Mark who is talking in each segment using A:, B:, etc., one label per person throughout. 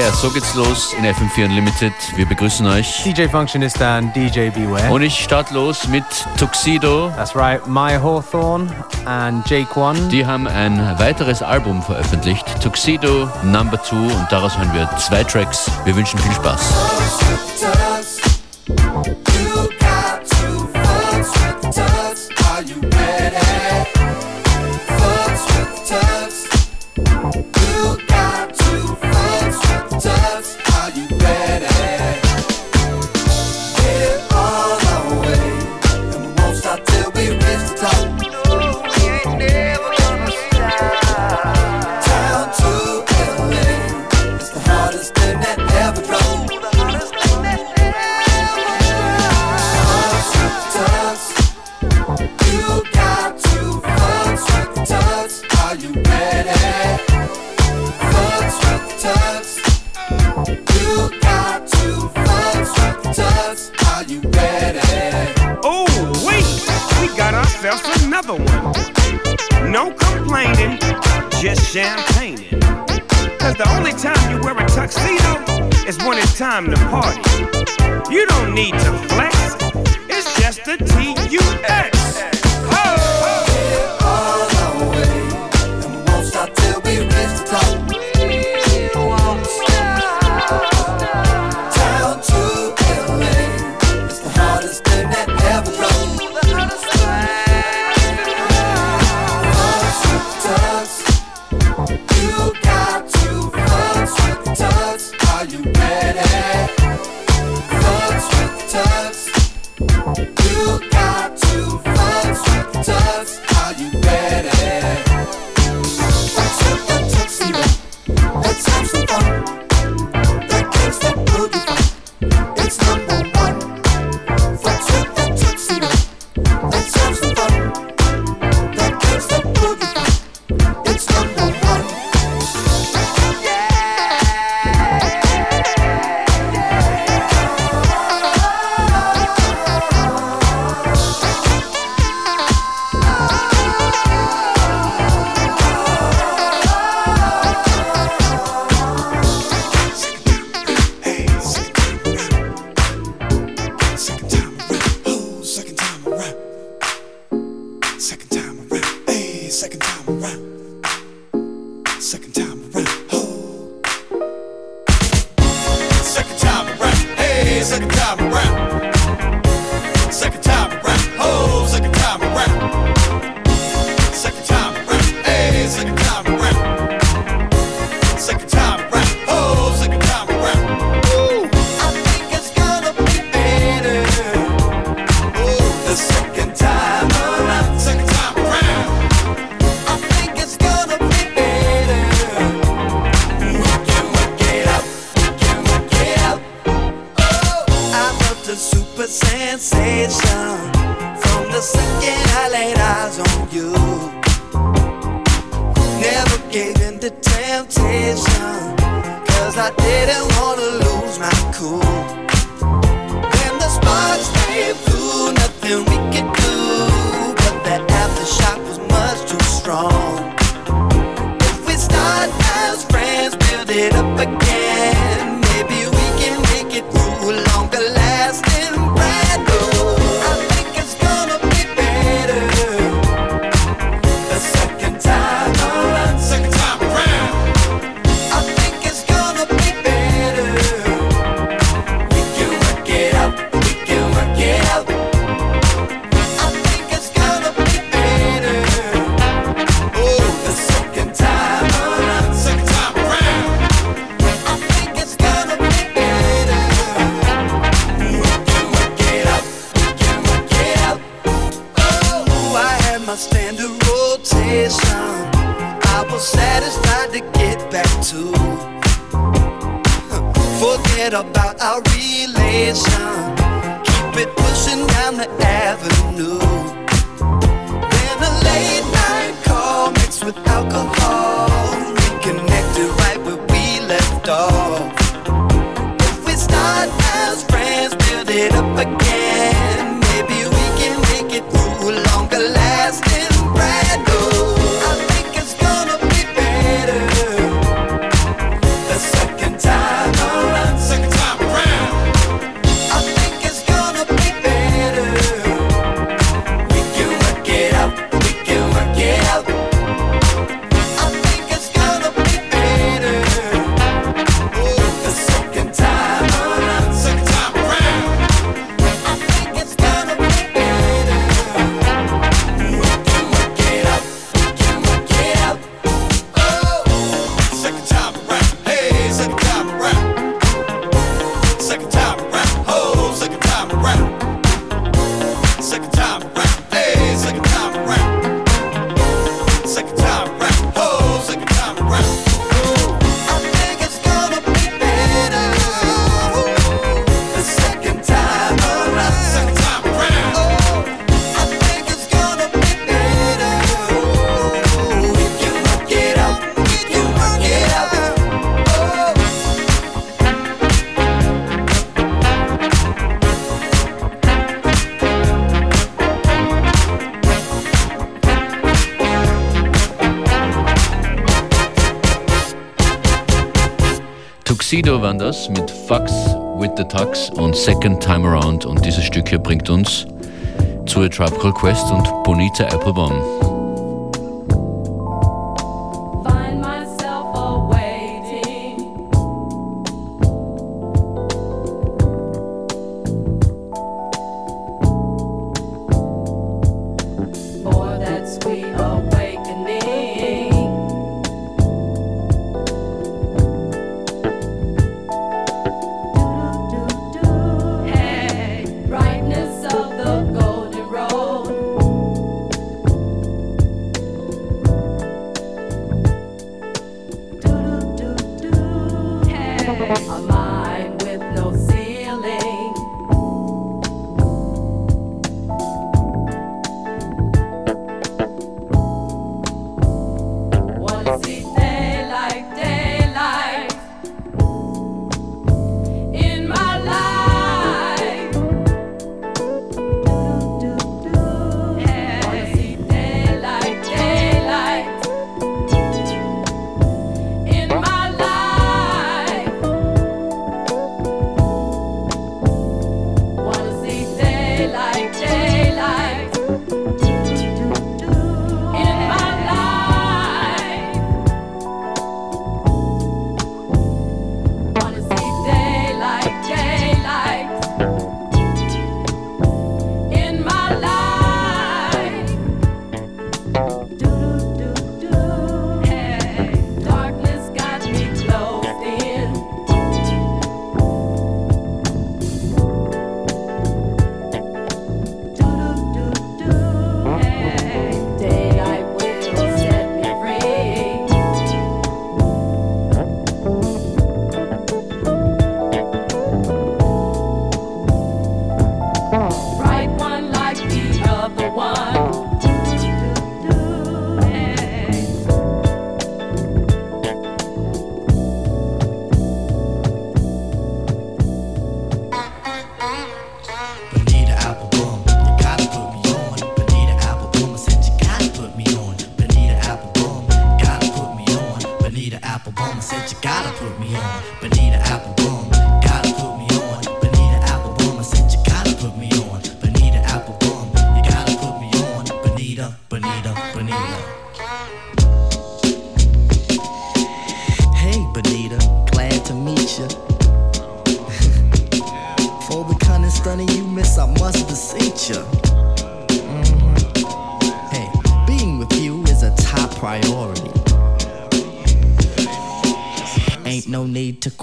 A: Yeah, so geht's los in FM4 Unlimited. Wir begrüßen euch.
B: DJ Functionista and DJ Beware.
A: Und ich starte los mit Tuxedo.
B: That's right, My Hawthorne and Jake One.
A: Die haben ein weiteres Album veröffentlicht, Tuxedo Number 2 und daraus hören wir zwei Tracks. Wir wünschen viel Spaß.
C: Das mit Fucks with the Tux und Second Time Around und dieses Stück hier bringt uns zu A Called Quest und Bonita Applebaum.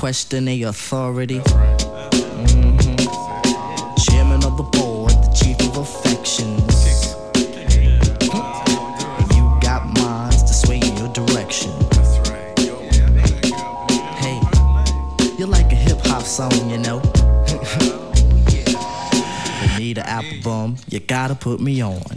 D: Question a authority. Mm-hmm. Chairman of the board, the chief of affections. You got minds to sway in your direction. Hey, you're like a hip hop song, you know. Bonita Applebum, you gotta put me on.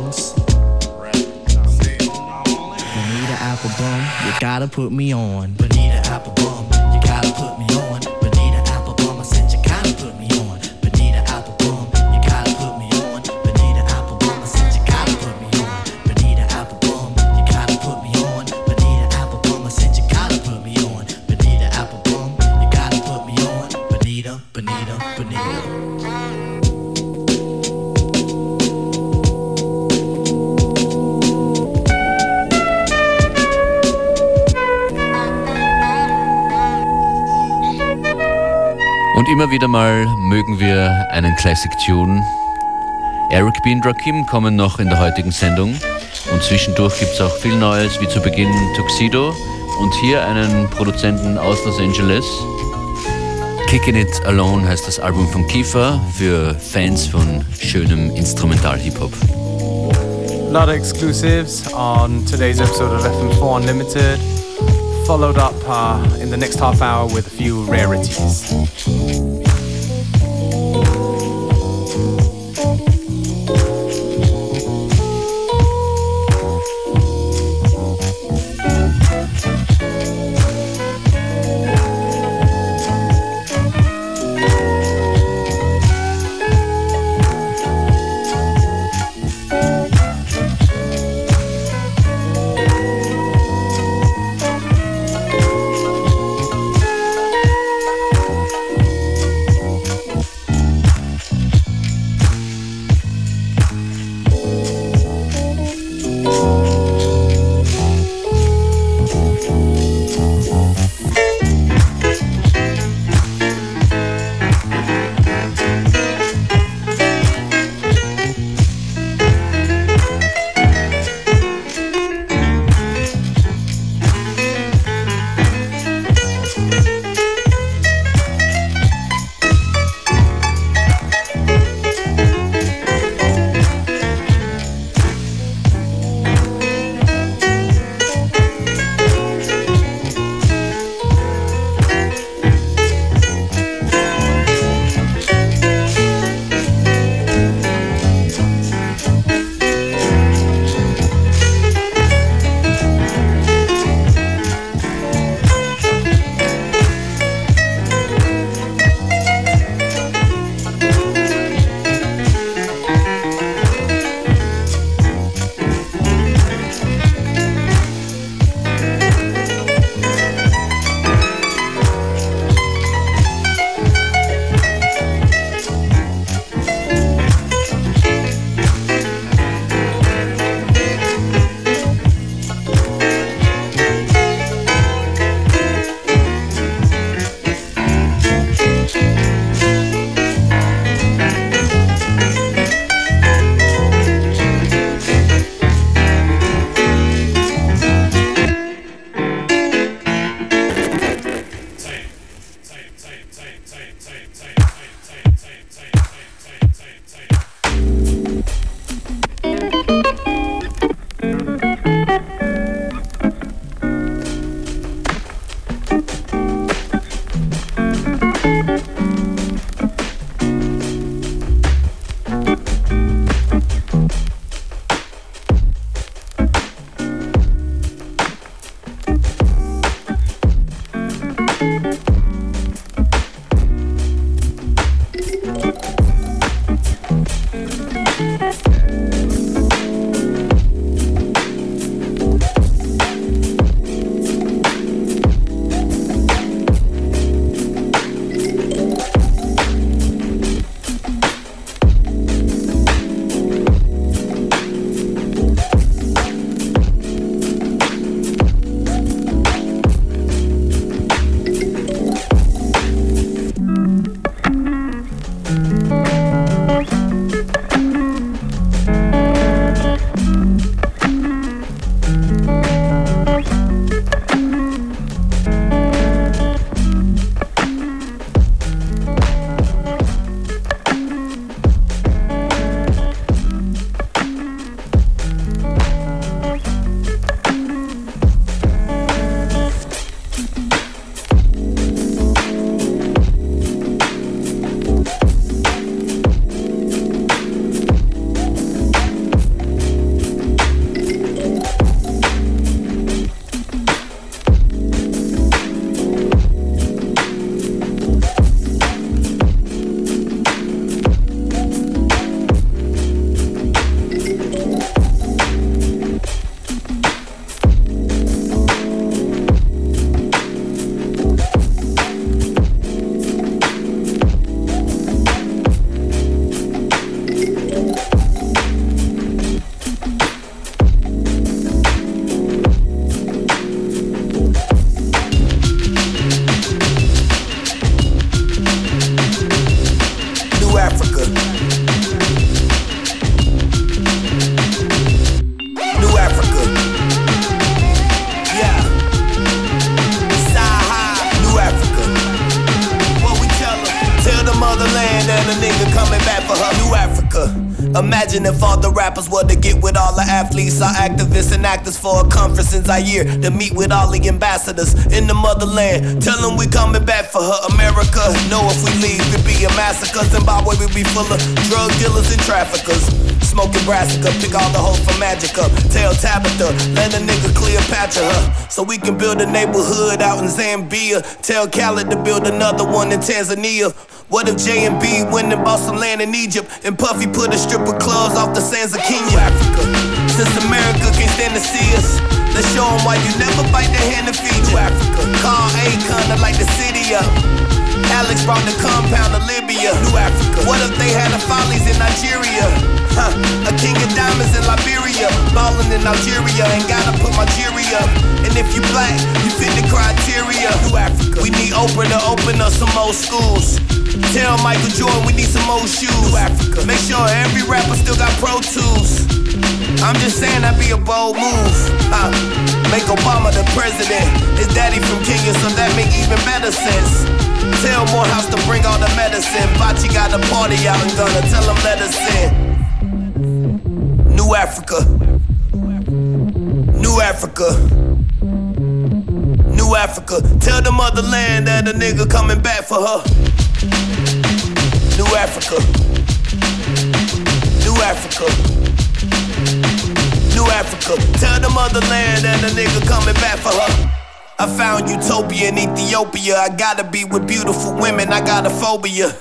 D: Gotta put me on. Bonita
E: Applebum, immer wieder mal mögen wir einen Classic Tune. Eric B. und Rakim kommen noch in der heutigen Sendung. Und zwischendurch gibt es auch viel Neues, wie zu Beginn Tuxedo und hier einen Produzenten aus Los Angeles. Kicking It Alone heißt das Album von Kiefer für Fans von schönem Instrumental-Hip-Hop.
B: A lot of exclusives on today's episode of FM4 Unlimited, followed up uh, in the next half hour with a few rarities.
F: Imagine if all the rappers were to get with all the athletes, our activists and actors for a conference in Zaire to meet with all the ambassadors in the motherland. Tell them we coming back for her America. Know if we leave, it'd be a massacre. Zimbabwe will be full of drug dealers and traffickers. Smoking brassica, pick all the hoes for Magic up. Tell Tabitha, let a nigga Cleopatra her. So we can build a neighborhood out in Zambia. Tell Khaled to build another one in Tanzania. What if J and B went and bought some land in Egypt and Puffy put a strip of clubs off the sands of Kenya? Africa. Since America can't stand to see us, let's show them why you never bite the hand to feed you. Africa. Call Akon like the city up. Alex brought the compound to Libya. New Africa. What if they had the follies in Nigeria? Huh. A king of diamonds in Liberia. Ballin' in Algeria. Ain't gotta put my jury up. And if you black, you fit the criteria. New Africa. We need Oprah to open up some more schools. Tell Michael Jordan we need some more shoes. New Africa. Make sure every rapper still got Pro Tools. I'm just saying that'd be a bold move. Uh, make Obama the president. His daddy from Kenya, so that make even better sense. Tell Morehouse to bring all the medicine. Bachi got a party out in Ghana. Tell him let us in. New Africa. New Africa. New Africa. Tell the motherland that a nigga coming back for her. New Africa. New Africa. New Africa. Tell the motherland that a nigga coming back for her. I found utopia in Ethiopia. I gotta be with beautiful women. I got a phobia.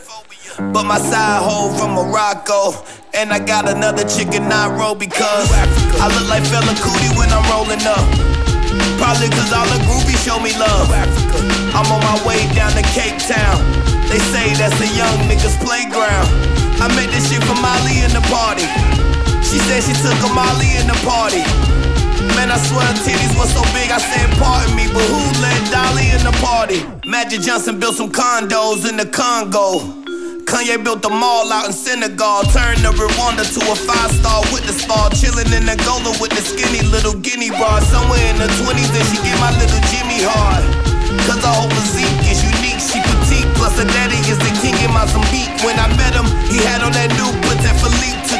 F: But my side hoe from Morocco. And I got another chick in Nairobi cause I look like Fela Kuti when I'm rolling up. Probably cause all the groovy show me love. I'm on my way down to Cape Town. They say that's a young nigga's playground. I met this shit from Molly in the party. She said she took a Molly in the party. Man, I swear titties was so big, I said, pardon me, but who let Dolly in the party? Magic Johnson built some condos in the Congo. Kanye built a mall out in Senegal, turned the Rwanda to a five-star witness spa, chilling in Angola with the skinny little guinea bar. Somewhere in the 20s, and she get my little Jimmy hard. Cause her whole physique is unique, she petite, plus her daddy is the king in Mozambique. When I met him, he had on that new Patek Philippe, took a seat.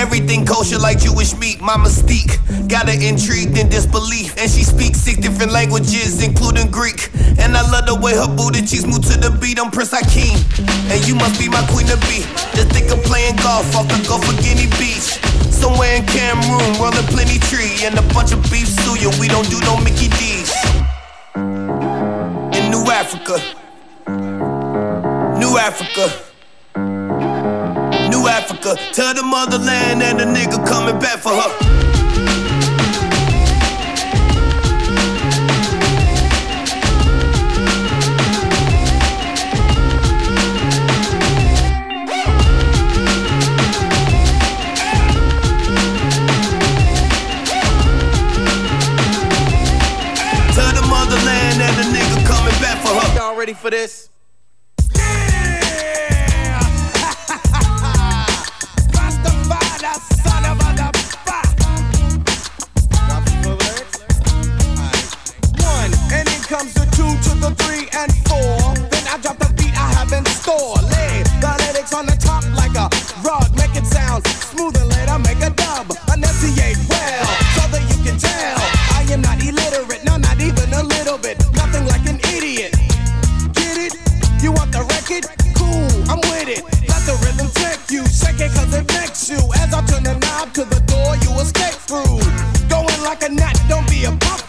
F: Everything kosher like Jewish meat, my mystique. Got her intrigued in disbelief. And she speaks six different languages, including Greek. And I love the way her booty cheeks move to the beat. I'm Prince Hakeem. And you must be my queen to be. Just think of playing golf off the Gulf of Guinea Beach. Somewhere in Cameroon, rolling plenty tree. And a bunch of beef suya, we don't do no Mickey D's. In New Africa. New Africa. Africa. Tell the motherland and the nigga coming back for her. Tell the motherland and the nigga coming back for her. Y'all ready for this?
G: Like a gnat, don't be a pop.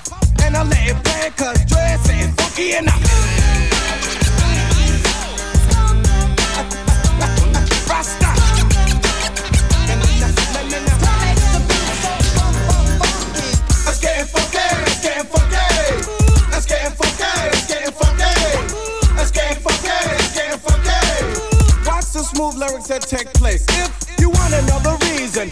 G: And I let it play cause dress ain't funky enough. Rasta. Let's funky, let's funky. Let's funky, let's funky. Let's funky, let's funky. Watch the smooth lyrics that take place. If you want another reason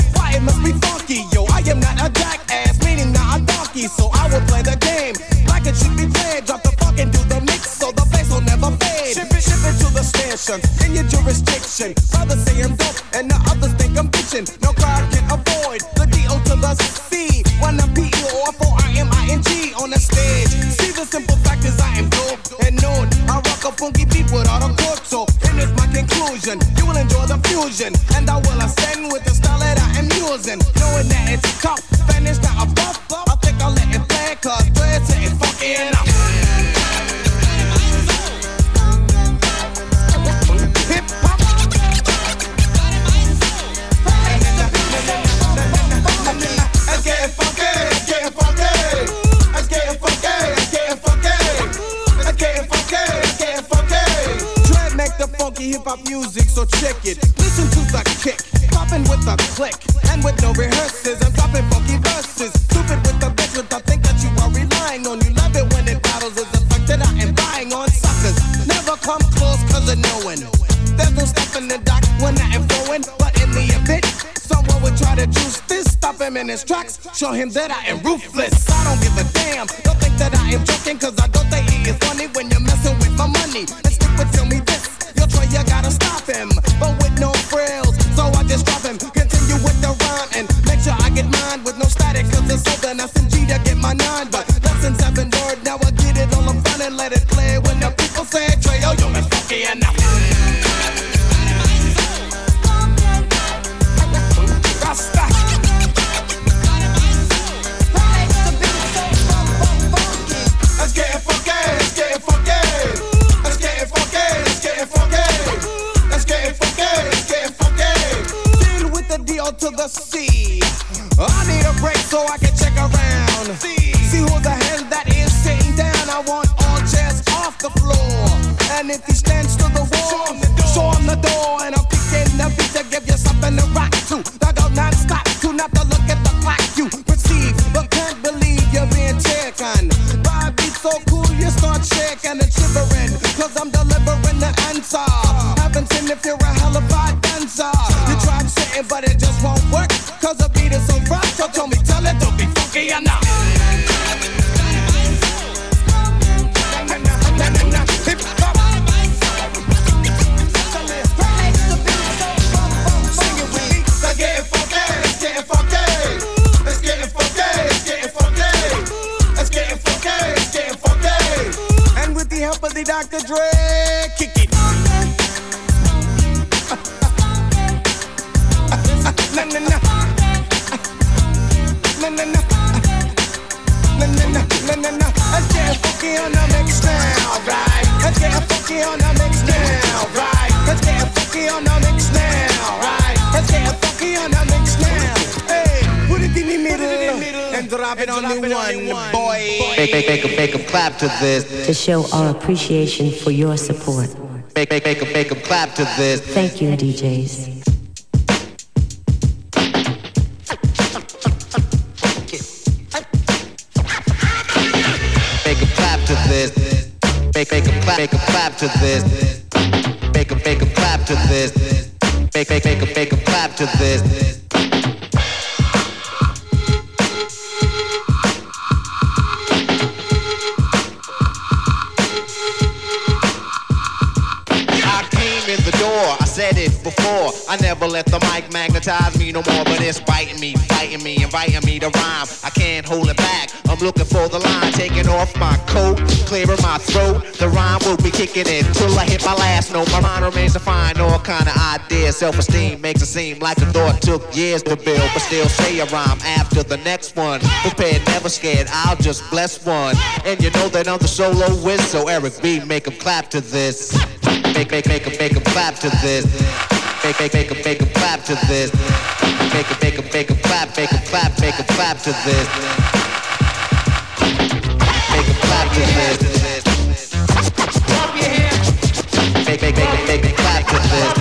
G: so I will play the game like it should be played. Drop the funk and do the mix, so the bass will never fade. Ship it, ship it to the station in your jurisdiction. Brothers say I'm dope, and the others think I'm bitching. No crowd can avoid the D-O to the C. When I'm P-E-O-F-O-R-M-I-N-G on the stage. See the simple fact is I am dope and known. I rock a funky beat without a chord, so and it's my conclusion. You will enjoy the fusion. And I will ascend with the style that I am using. Knowing that it's tough and show him that I am to to
H: this.
I: to show our appreciation for your support.
H: Make, make, make 'em- make 'em clap to this.
I: Thank you, DJs.
H: Make 'em clap to this. Make, make 'em clap, make 'em clap to this. Said it before. I never let the mic magnetize me no more, but it's biting me, fighting me, inviting me to rhyme. I can't hold it back. I'm looking for the line, taking off my coat, clearing my throat. The rhyme will be kicking in till I hit my last note. My mind remains to find all kind of ideas. Self-esteem makes it seem like a thought took years to build, but still say a rhyme after the next one. Prepared, never scared. I'll just bless one, and you know that I'm the solo whiz. So Eric B, make 'em clap to this. Make, make, make 'em- make 'em clap to this. Make, make, make 'em- make 'em clap to this. Make 'em- make 'em- make 'em clap, make 'em clap, make 'em clap to this. Make 'em clap to this. Make, make, make 'em- make 'em clap to this.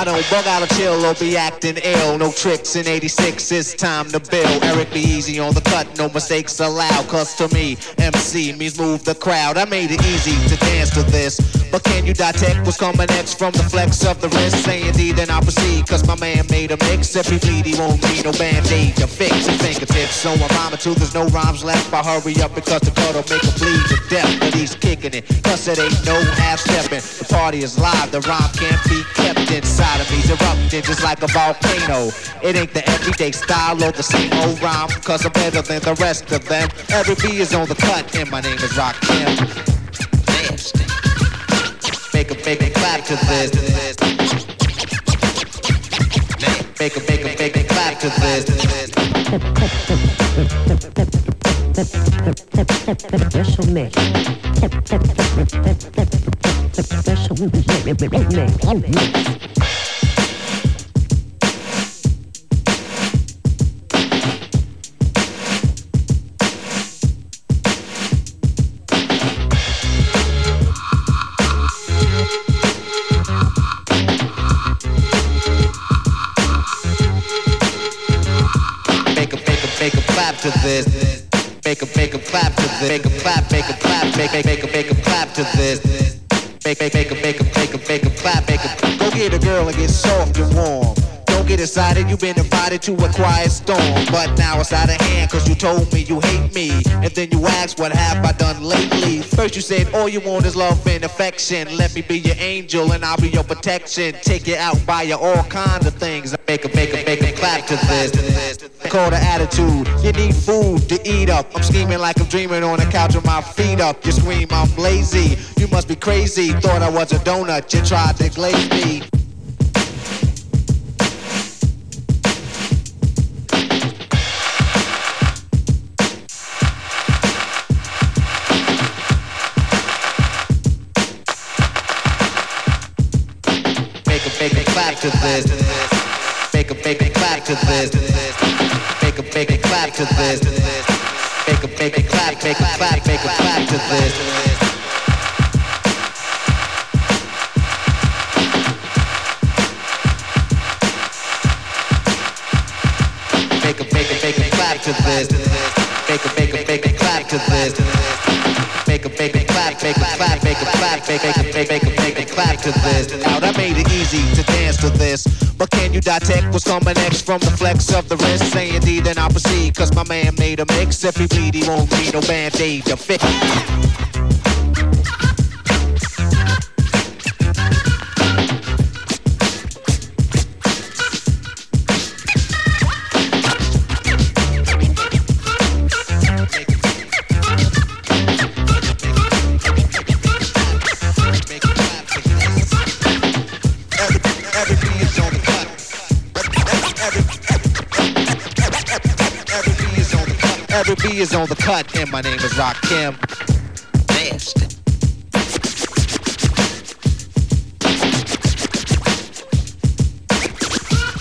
H: I don't bug out or chill or be acting ill. No tricks in 86, it's time to build. Eric B easy on the cut, no mistakes allowed. Cause to me, MC means move the crowd. I made it easy to dance to this. But can you detect what's coming next from the flex of the wrist? Say indeed, then I'll proceed. Cause my man made a mix. If he bleed, he won't need no band-aid to fix his fingertips. So I'm rhyming till there's no rhymes left. I hurry up because the cut'll make him bleed to death. But he's kicking it, cause it ain't no half-stepping. The party is live, the rhyme can't be kept inside me. Erupting just like a volcano. It ain't the everyday style or the same old rhyme. Cause I'm better than the rest of them. Eric B is on the cut, and my name is Rakim. Make Make a make a clap to this. Make a make a make a clap to this.
I: Special mix. Special mix.
H: Make make make make Excited, you've been invited to a quiet storm. But now it's out of hand, cause you told me you hate me. And then you asked, what have I done lately? First you said, all you want is love and affection. Let me be your angel and I'll be your protection. Take you out, buy you all kinds of things. Make a, make a, make a clap to this. Call the attitude. You need food to eat up. I'm scheming like I'm dreaming on the couch with my feet up. You scream, I'm lazy. You must be crazy. Thought I was a donut. You tried to glaze me. To this. Make a make a clap to this. Make a make a clap to this. Make a make a clap, make a clap, make a clap to this. Make a make a make a clap to this. Make a make a make a clap to this make a make a clap, make a clap, make a clap, make a make a make a clap to this. Now I made it easy to dance to this. But can you detect what's coming next from the flex of the wrist? Say indeed, then I'll proceed. Cause my man made a mix. If he bleed, he won't need no band-aid to fix. Is on the cut, and my name is Rakim. Nasty.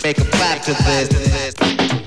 H: Make a clap to this.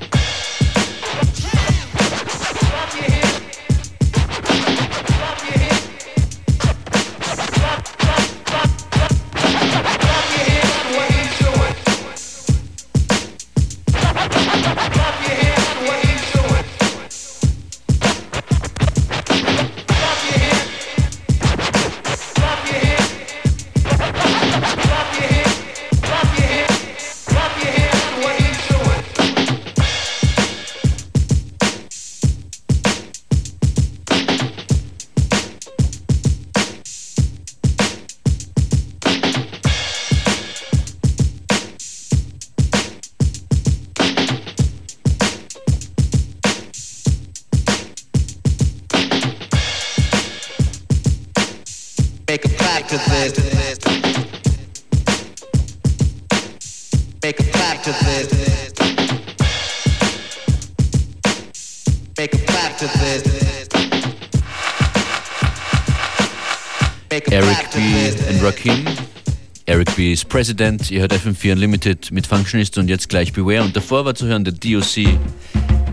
A: President. Ihr hört FM4 Unlimited mit Functionist und jetzt gleich Beware. Und davor war zu hören der DOC.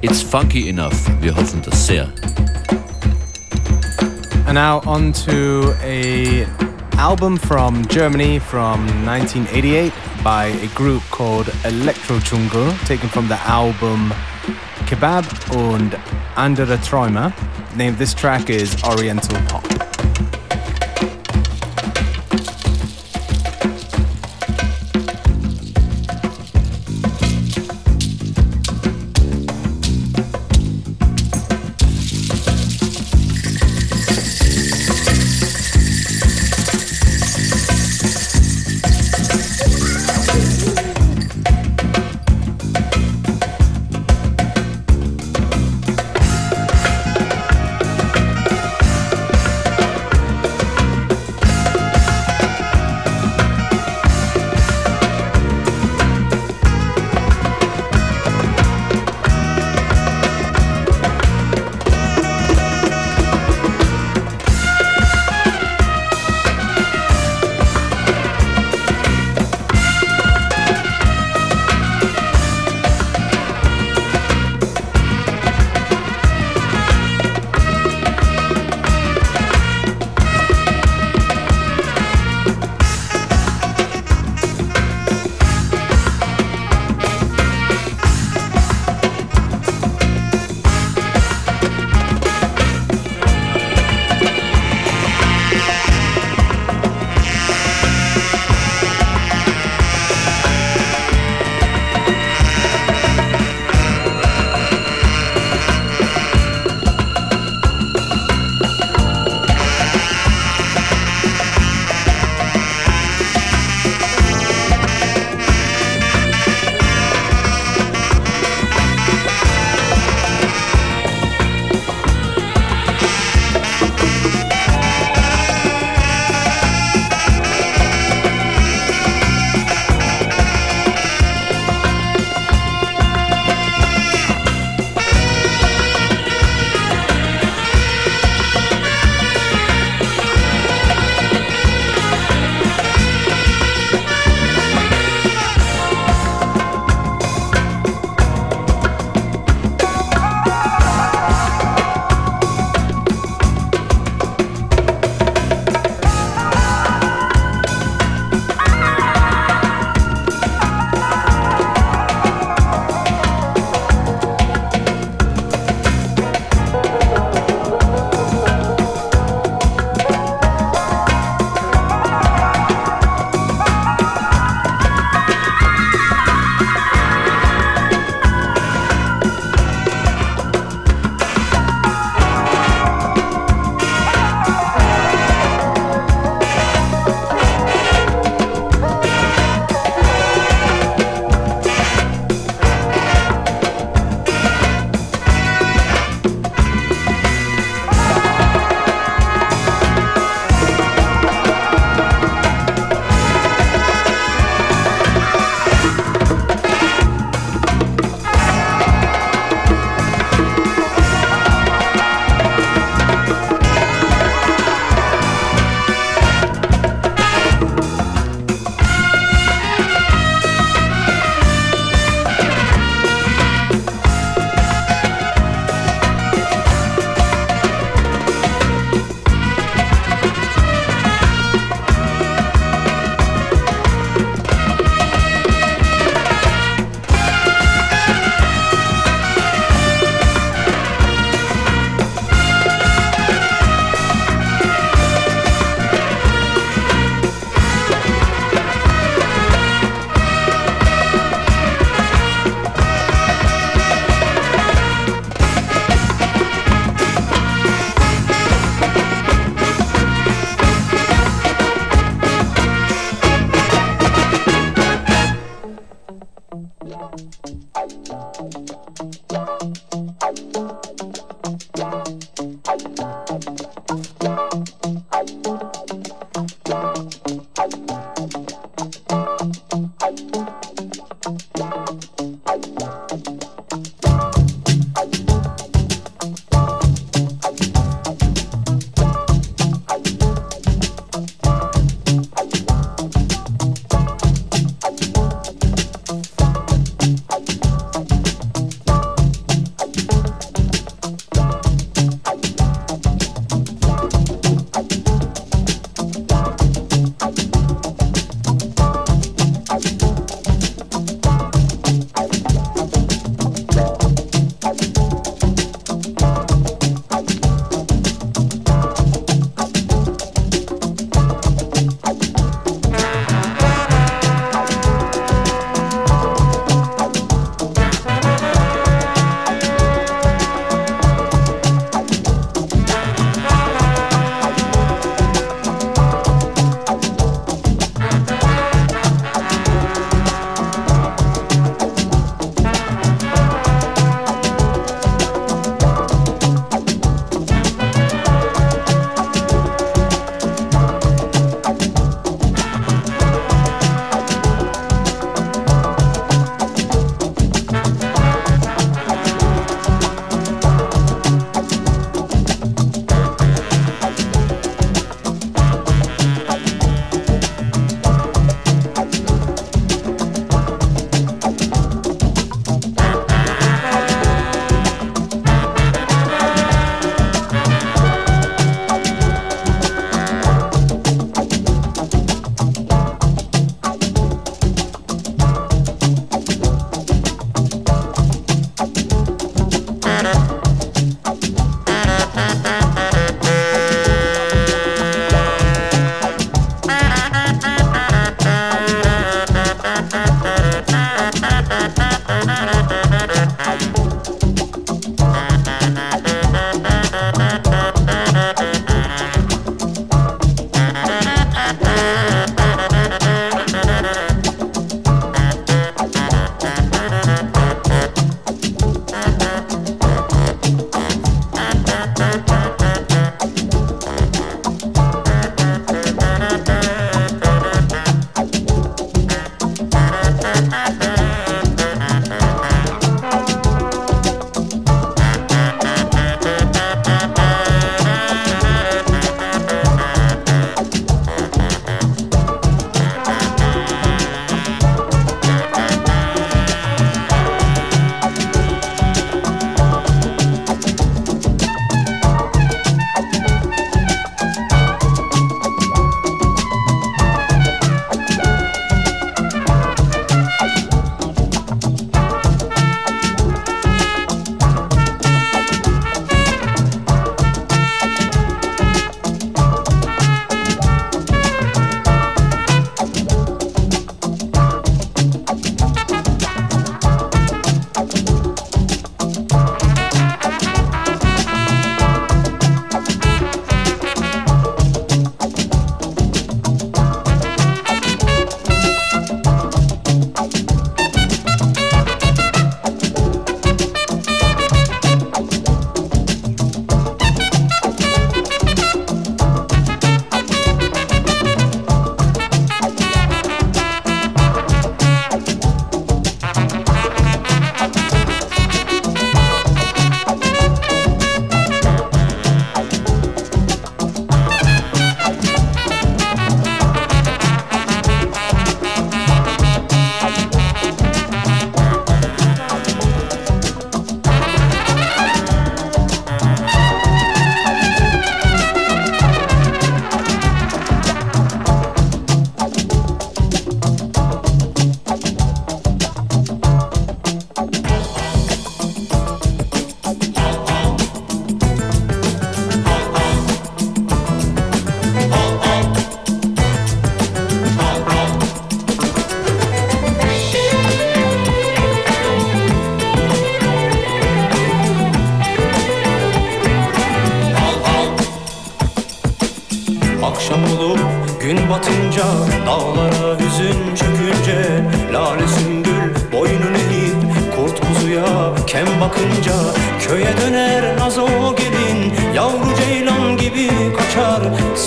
A: It's funky enough. Wir hoffen das sehr.
B: And now on to a album from Germany from 1988 by a group called Electro Jungle, taken from the album Kebab und Andere Träume. Name of this track is Oriental Pop.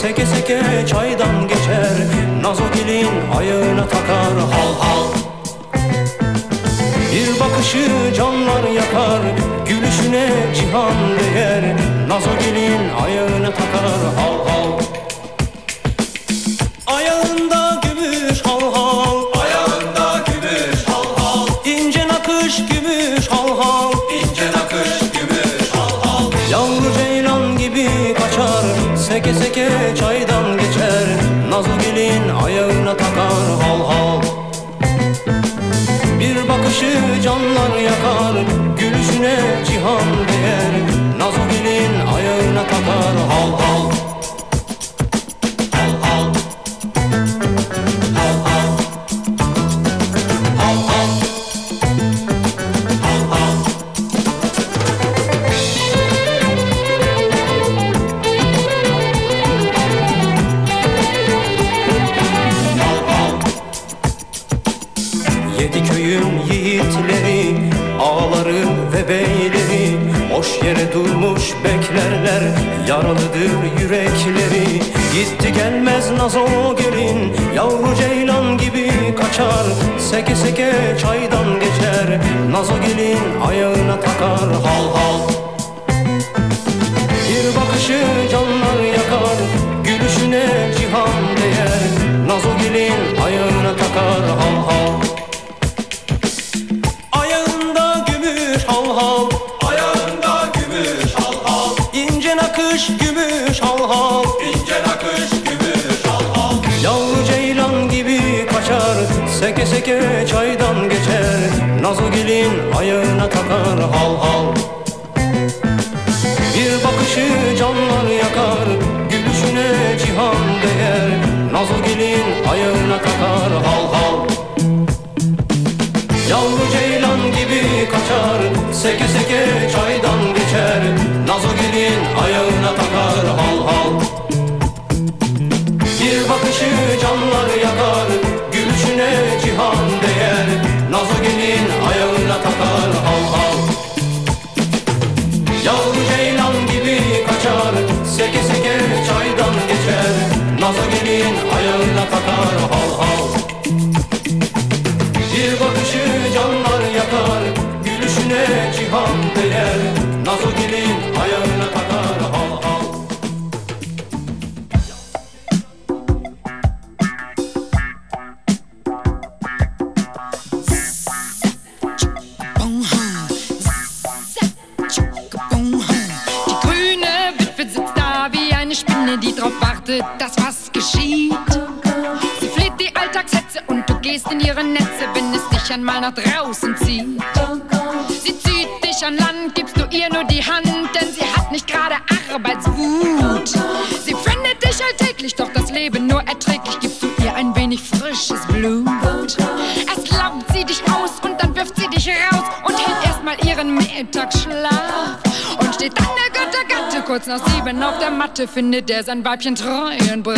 J: Seke seke çaydan geçer Nazo gelin ayağına takar Hal hal. Bir bakışı canlar yakar Gülüşüne cihan değer Nazo gelin ayağına takar hal hal canlar yakar Gülüşüne cihan değer. Nazo gelin ayağına takar Hal hal hal. Hal Ayağında gümüş hal hal İnce nakış gümüş hal hal İnce nakış gümüş hal hal Yavru ceylan gibi kaçar Seke seke çaydan geçer. Nazo gelin ayağına takar hal hal bir bakışı canlar yakar Gülüşüne cihan değer. Nazo gelin ayağına takar gibi kaçar Seke seke çaydan geçer. Nazo gelin ayağına takar hal hal. Bir bakışı canlar yakar Gülüşüne cihan değer. Nazo gelin ayağına takar hal hal. Yavru ceylan gibi kaçar Seke seke çaydan geçer. Nazo gelin ayağına takar hal hal
K: Blut. Erst laugt sie dich aus und dann wirft sie dich raus und hält erstmal ihren Mittagsschlaf. Und steht dann der Göttergatte kurz nach sieben auf der Matte, findet er sein Weibchen treu und brav.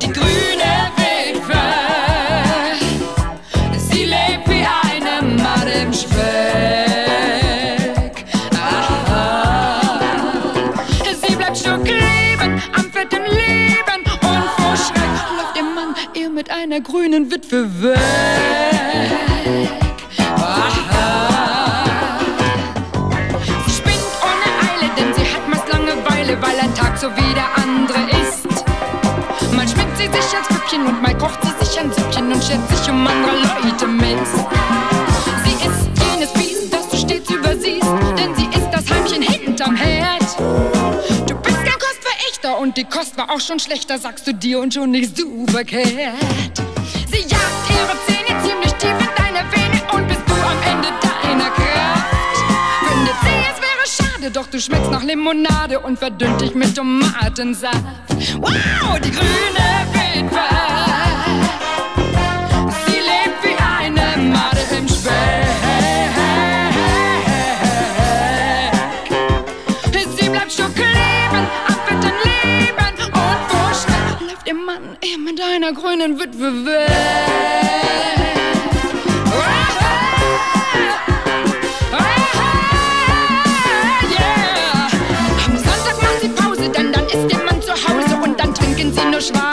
K: Die grüne Witwe, sie lebt wie eine Made im Speck. Ihr mit einer grünen Witwe weg. Aha. Sie spinnt ohne Eile, denn sie hat meist Langeweile, weil ein Tag so wie der andere ist. Mal schminkt sie sich als Püppchen und mal kocht sie sich ein Süppchen und schert sich um andere Leute mit. Sie ist jenes Biest, und die Kost war auch schon schlechter, sagst du dir und schon liegst du verkehrt. Sie jagt ihre Zähne ziemlich tief in deine Vene und bist du am Ende deiner Kraft. Findet sie, es wäre schade, doch du schmeckst nach Limonade und verdünnt dich mit Tomatensaft. Wow, die grüne Witwe. Sie lebt wie eine Made im Speck. einer grünen Witwe weg. Am Sonntag machen sie Pause, denn dann ist der Mann zu Hause und dann trinken sie nur Schwarz.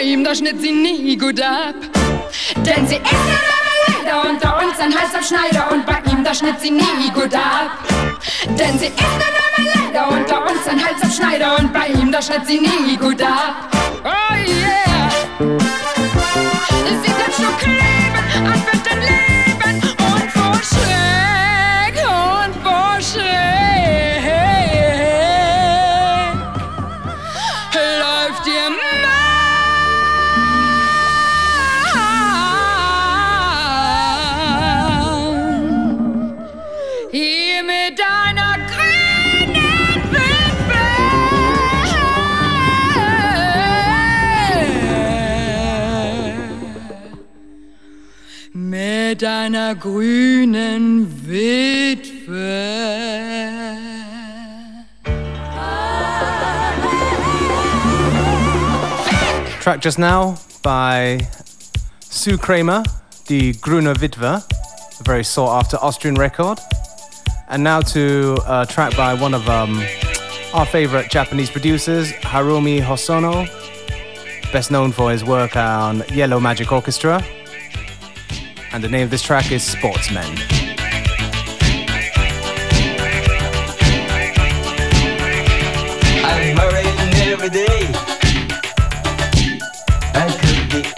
K: ihm, da schnitt sie nie gut ab. Denn sie ist ja Leder unter uns ein heißer Schneider und bei ihm, da schnitt sie nie gut ab. Denn sie ist ja Leder unter uns ein heißer Schneider und bei ihm, da schnitt sie nie gut ab. einer grünen Witwe.
B: Track just now by Sue Kramer, the Gruner Witwe, a very sought after Austrian record. And now to a track by one of um, our favorite Japanese producers, Haruomi Hosono, best known for his work on Yellow Magic Orchestra and the name of this track is Sportsmen.
A: I'm worrying every day. I could be.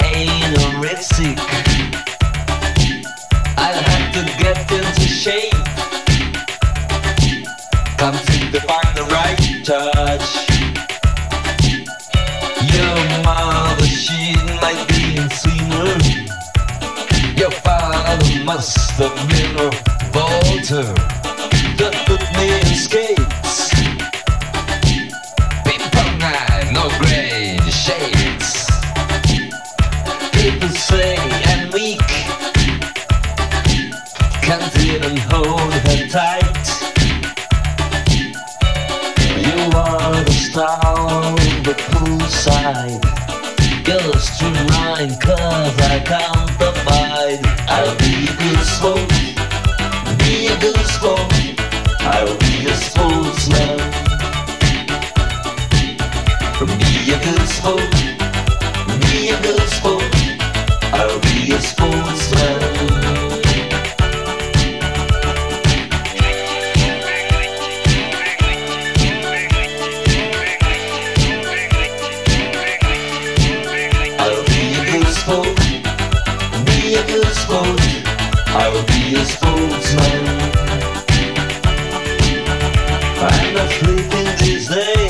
A: the New things these days.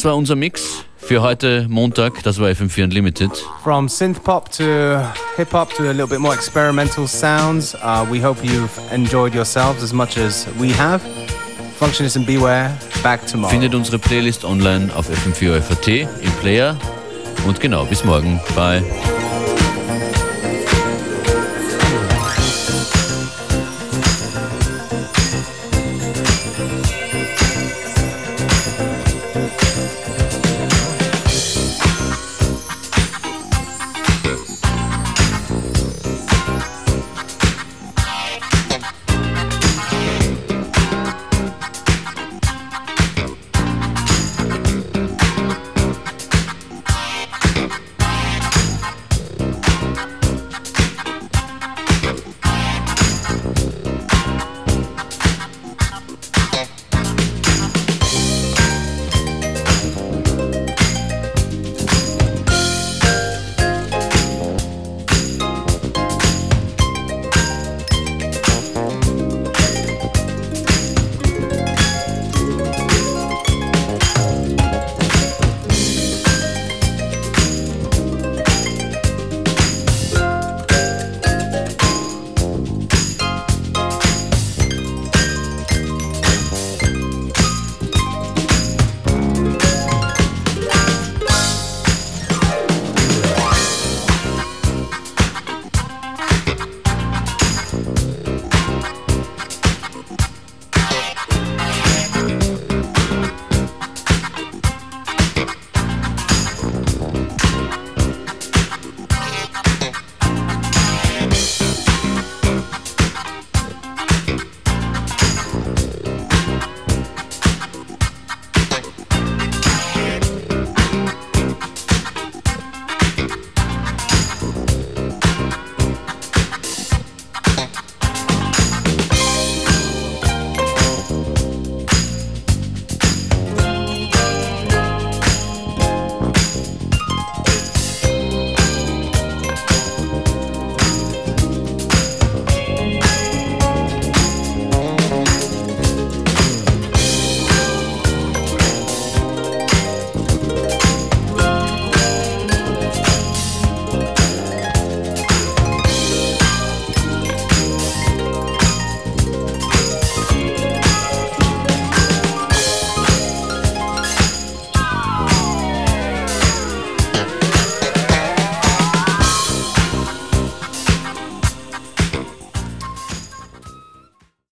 E: Das war unser Mix für heute Montag. Das war FM4 Unlimited.
B: From synth pop to hip hop to a little bit more experimental sounds. Uh, we hope you've enjoyed yourselves as much as we have. Functionist and Beware, back tomorrow.
E: Findet unsere Playlist online auf FM4 FAT im Player. Und genau, bis morgen. Bye.